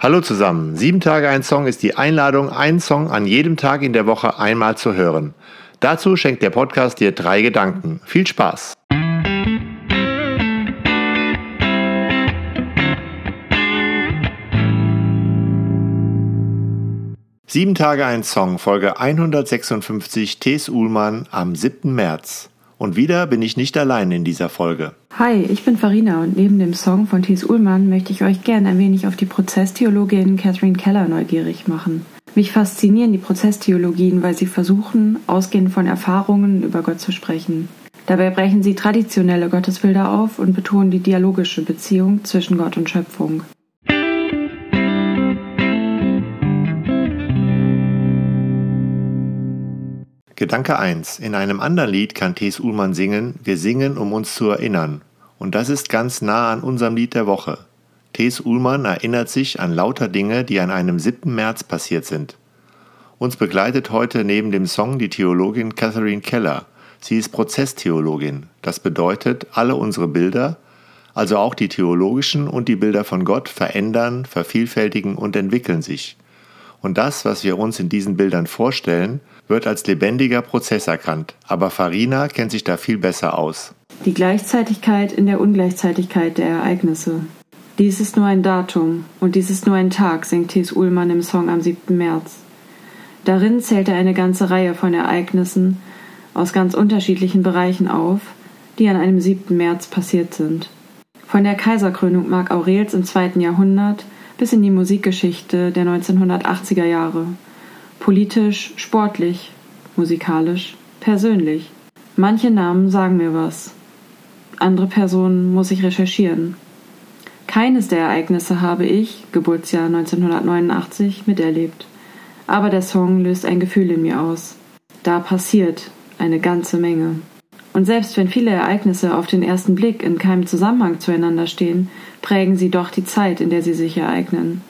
Hallo zusammen. Sieben Tage ein Song ist die Einladung, einen Song an jedem Tag in der Woche einmal zu hören. Dazu schenkt der Podcast dir drei Gedanken. Viel Spaß! Sieben Tage ein Song, Folge 156, T.S. Uhlmann am 7. März. Und wieder bin ich nicht allein in dieser Folge. Hi, ich bin Farina und neben dem Song von Thies Ullmann möchte ich euch gern ein wenig auf die Prozesstheologin Catherine Keller neugierig machen. Mich faszinieren die Prozesstheologien, weil sie versuchen, ausgehend von Erfahrungen über Gott zu sprechen. Dabei brechen sie traditionelle Gottesbilder auf und betonen die dialogische Beziehung zwischen Gott und Schöpfung. Gedanke 1. In einem anderen Lied kann T.S. Uhlmann singen, wir singen, um uns zu erinnern. Und das ist ganz nah an unserem Lied der Woche. T.S. Uhlmann erinnert sich an lauter Dinge, die an einem 7. März passiert sind. Uns begleitet heute neben dem Song die Theologin Catherine Keller. Sie ist Prozesstheologin. Das bedeutet, alle unsere Bilder, also auch die theologischen und die Bilder von Gott, verändern, vervielfältigen und entwickeln sich. Und das, was wir uns in diesen Bildern vorstellen, wird als lebendiger Prozess erkannt, aber Farina kennt sich da viel besser aus. Die Gleichzeitigkeit in der Ungleichzeitigkeit der Ereignisse. Dies ist nur ein Datum und dies ist nur ein Tag, singt Thies Uhlmann im Song am 7. März. Darin zählt er eine ganze Reihe von Ereignissen aus ganz unterschiedlichen Bereichen auf, die an einem 7. März passiert sind. Von der Kaiserkrönung Mark Aurels im 2. Jahrhundert bis in die Musikgeschichte der 1980er Jahre Politisch, sportlich, musikalisch, persönlich. Manche Namen sagen mir was. Andere Personen muss ich recherchieren. Keines der Ereignisse habe ich, Geburtsjahr 1989, miterlebt. Aber der Song löst ein Gefühl in mir aus. Da passiert eine ganze Menge. Und selbst wenn viele Ereignisse auf den ersten Blick in keinem Zusammenhang zueinander stehen, prägen sie doch die Zeit, in der sie sich ereignen.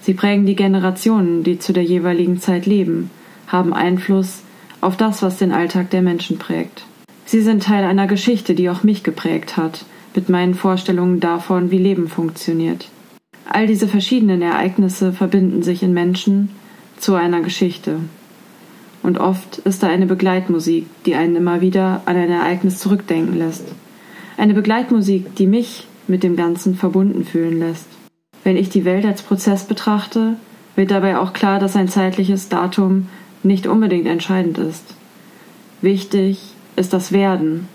Sie prägen die Generationen, die zu der jeweiligen Zeit leben, haben Einfluss auf das, was den Alltag der Menschen prägt. Sie sind Teil einer Geschichte, die auch mich geprägt hat, mit meinen Vorstellungen davon, wie Leben funktioniert. All diese verschiedenen Ereignisse verbinden sich in Menschen zu einer Geschichte. Und oft ist da eine Begleitmusik, die einen immer wieder an ein Ereignis zurückdenken lässt. Eine Begleitmusik, die mich mit dem Ganzen verbunden fühlen lässt. Wenn ich die Welt als Prozess betrachte, wird dabei auch klar, dass ein zeitliches Datum nicht unbedingt entscheidend ist. Wichtig ist das Werden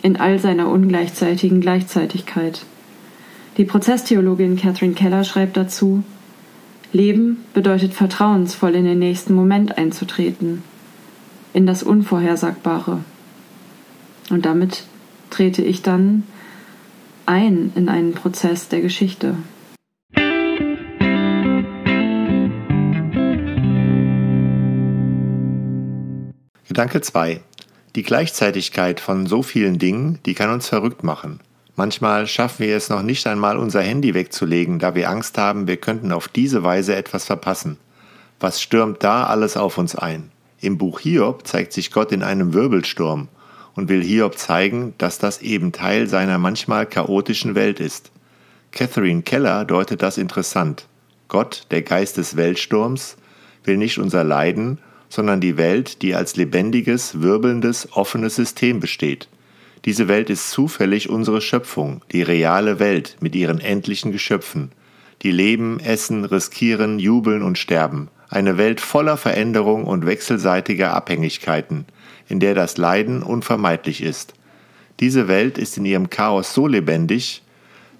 in all seiner ungleichzeitigen Gleichzeitigkeit. Die Prozesstheologin Catherine Keller schreibt dazu, Leben bedeutet vertrauensvoll in den nächsten Moment einzutreten, in das Unvorhersagbare. Und damit trete ich dann ein in einen Prozess der Geschichte. Gedanke 2. Die Gleichzeitigkeit von so vielen Dingen, die kann uns verrückt machen. Manchmal schaffen wir es noch nicht einmal, unser Handy wegzulegen, da wir Angst haben, wir könnten auf diese Weise etwas verpassen. Was stürmt da alles auf uns ein? Im Buch Hiob zeigt sich Gott in einem Wirbelsturm und will Hiob zeigen, dass das eben Teil seiner manchmal chaotischen Welt ist. Catherine Keller deutet das interessant. Gott, der Geist des Weltsturms, will nicht unser Leiden, sondern die Welt, die als lebendiges, wirbelndes, offenes System besteht. Diese Welt ist zufällig unsere Schöpfung, die reale Welt mit ihren endlichen Geschöpfen, die leben, essen, riskieren, jubeln und sterben. Eine Welt voller Veränderung und wechselseitiger Abhängigkeiten, in der das Leiden unvermeidlich ist. Diese Welt ist in ihrem Chaos so lebendig,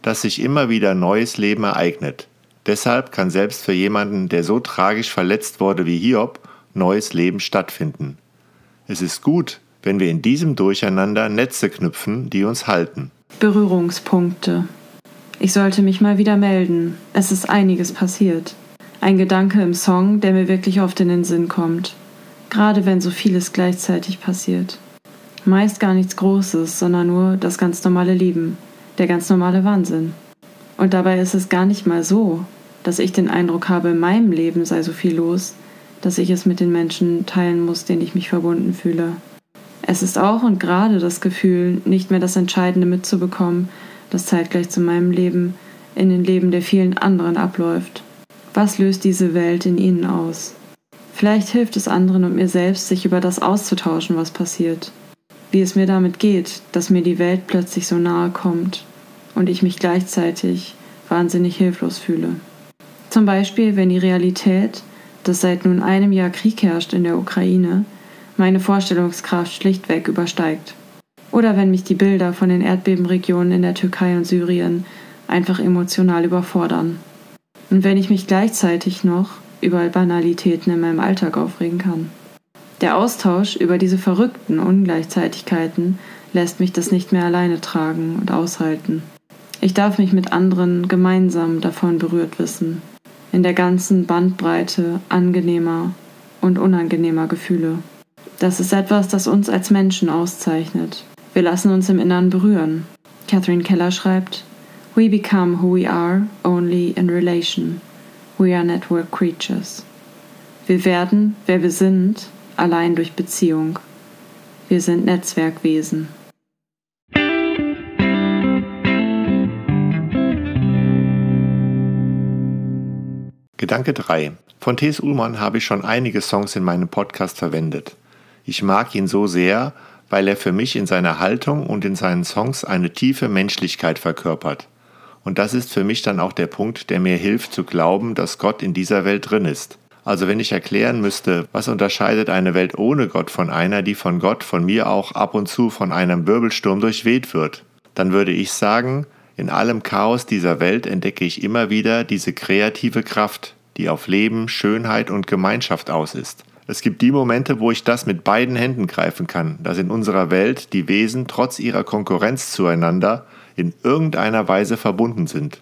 dass sich immer wieder neues Leben ereignet. Deshalb kann selbst für jemanden, der so tragisch verletzt wurde wie Hiob, neues Leben stattfinden. Es ist gut, wenn wir in diesem Durcheinander Netze knüpfen, die uns halten. Berührungspunkte. Ich sollte mich mal wieder melden. Es ist einiges passiert. Ein Gedanke im Song, der mir wirklich oft in den Sinn kommt. Gerade wenn so vieles gleichzeitig passiert. Meist gar nichts Großes, sondern nur das ganz normale Leben, der ganz normale Wahnsinn. Und dabei ist es gar nicht mal so, dass ich den Eindruck habe, in meinem Leben sei so viel los, dass ich es mit den Menschen teilen muss, denen ich mich verbunden fühle. Es ist auch und gerade das Gefühl, nicht mehr das Entscheidende mitzubekommen, das zeitgleich zu meinem Leben in den Leben der vielen anderen abläuft. Was löst diese Welt in ihnen aus? Vielleicht hilft es anderen und mir selbst, sich über das auszutauschen, was passiert. Wie es mir damit geht, dass mir die Welt plötzlich so nahe kommt und ich mich gleichzeitig wahnsinnig hilflos fühle. Zum Beispiel, wenn die Realität, dass seit nun einem Jahr Krieg herrscht in der Ukraine, meine Vorstellungskraft schlichtweg übersteigt. Oder wenn mich die Bilder von den Erdbebenregionen in der Türkei und Syrien einfach emotional überfordern. Und wenn ich mich gleichzeitig noch über Banalitäten in meinem Alltag aufregen kann. Der Austausch über diese verrückten Ungleichzeitigkeiten lässt mich das nicht mehr alleine tragen und aushalten. Ich darf mich mit anderen gemeinsam davon berührt wissen, in der ganzen Bandbreite angenehmer und unangenehmer Gefühle. Das ist etwas, das uns als Menschen auszeichnet. Wir lassen uns im Innern berühren. Catherine Keller schreibt, We become who we are only in relation. We are network creatures. Wir werden, wer wir sind, allein durch Beziehung. Wir sind Netzwerkwesen. Gedanke 3. Von T.S. Ullmann habe ich schon einige Songs in meinem Podcast verwendet. Ich mag ihn so sehr, weil er für mich in seiner Haltung und in seinen Songs eine tiefe Menschlichkeit verkörpert. Und das ist für mich dann auch der Punkt, der mir hilft zu glauben, dass Gott in dieser Welt drin ist. Also wenn ich erklären müsste, was unterscheidet eine Welt ohne Gott von einer, die von Gott, von mir auch ab und zu von einem Wirbelsturm durchweht wird, dann würde ich sagen, in allem Chaos dieser Welt entdecke ich immer wieder diese kreative Kraft, die auf Leben, Schönheit und Gemeinschaft aus ist. Es gibt die Momente, wo ich das mit beiden Händen greifen kann, dass in unserer Welt die Wesen trotz ihrer Konkurrenz zueinander in irgendeiner Weise verbunden sind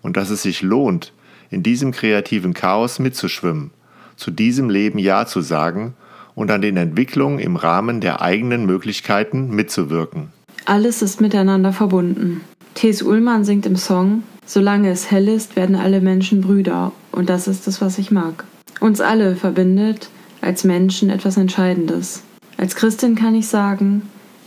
und dass es sich lohnt, in diesem kreativen Chaos mitzuschwimmen, zu diesem Leben Ja zu sagen und an den Entwicklungen im Rahmen der eigenen Möglichkeiten mitzuwirken. Alles ist miteinander verbunden. T.S. Ullmann singt im Song, Solange es hell ist, werden alle Menschen Brüder, und das ist es, was ich mag. Uns alle verbindet als Menschen etwas Entscheidendes. Als Christin kann ich sagen,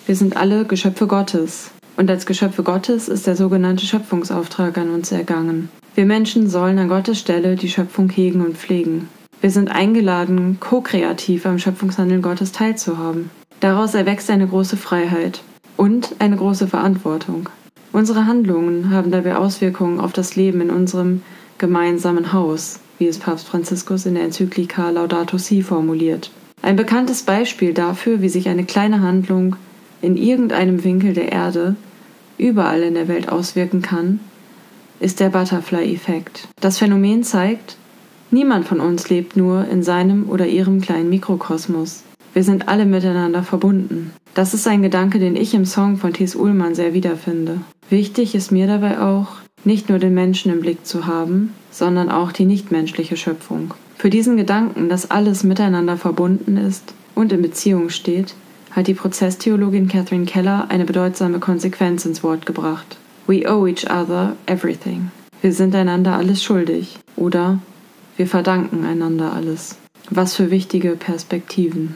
wir sind alle Geschöpfe Gottes. Und als Geschöpfe Gottes ist der sogenannte Schöpfungsauftrag an uns ergangen. Wir Menschen sollen an Gottes Stelle die Schöpfung hegen und pflegen. Wir sind eingeladen, ko-kreativ am Schöpfungshandeln Gottes teilzuhaben. Daraus erwächst eine große Freiheit und eine große Verantwortung. Unsere Handlungen haben dabei Auswirkungen auf das Leben in unserem gemeinsamen Haus, wie es Papst Franziskus in der Enzyklika Laudato Si formuliert. Ein bekanntes Beispiel dafür, wie sich eine kleine Handlung in irgendeinem Winkel der Erde überall in der Welt auswirken kann, ist der Butterfly-Effekt. Das Phänomen zeigt, niemand von uns lebt nur in seinem oder ihrem kleinen Mikrokosmos. Wir sind alle miteinander verbunden. Das ist ein Gedanke, den ich im Song von Thies Ullmann sehr wiederfinde. Wichtig ist mir dabei auch, nicht nur den Menschen im Blick zu haben, sondern auch die nichtmenschliche Schöpfung. Für diesen Gedanken, dass alles miteinander verbunden ist und in Beziehung steht, hat die Prozesstheologin Catherine Keller eine bedeutsame Konsequenz ins Wort gebracht. We owe each other everything. Wir sind einander alles schuldig. Oder wir verdanken einander alles. Was für wichtige Perspektiven.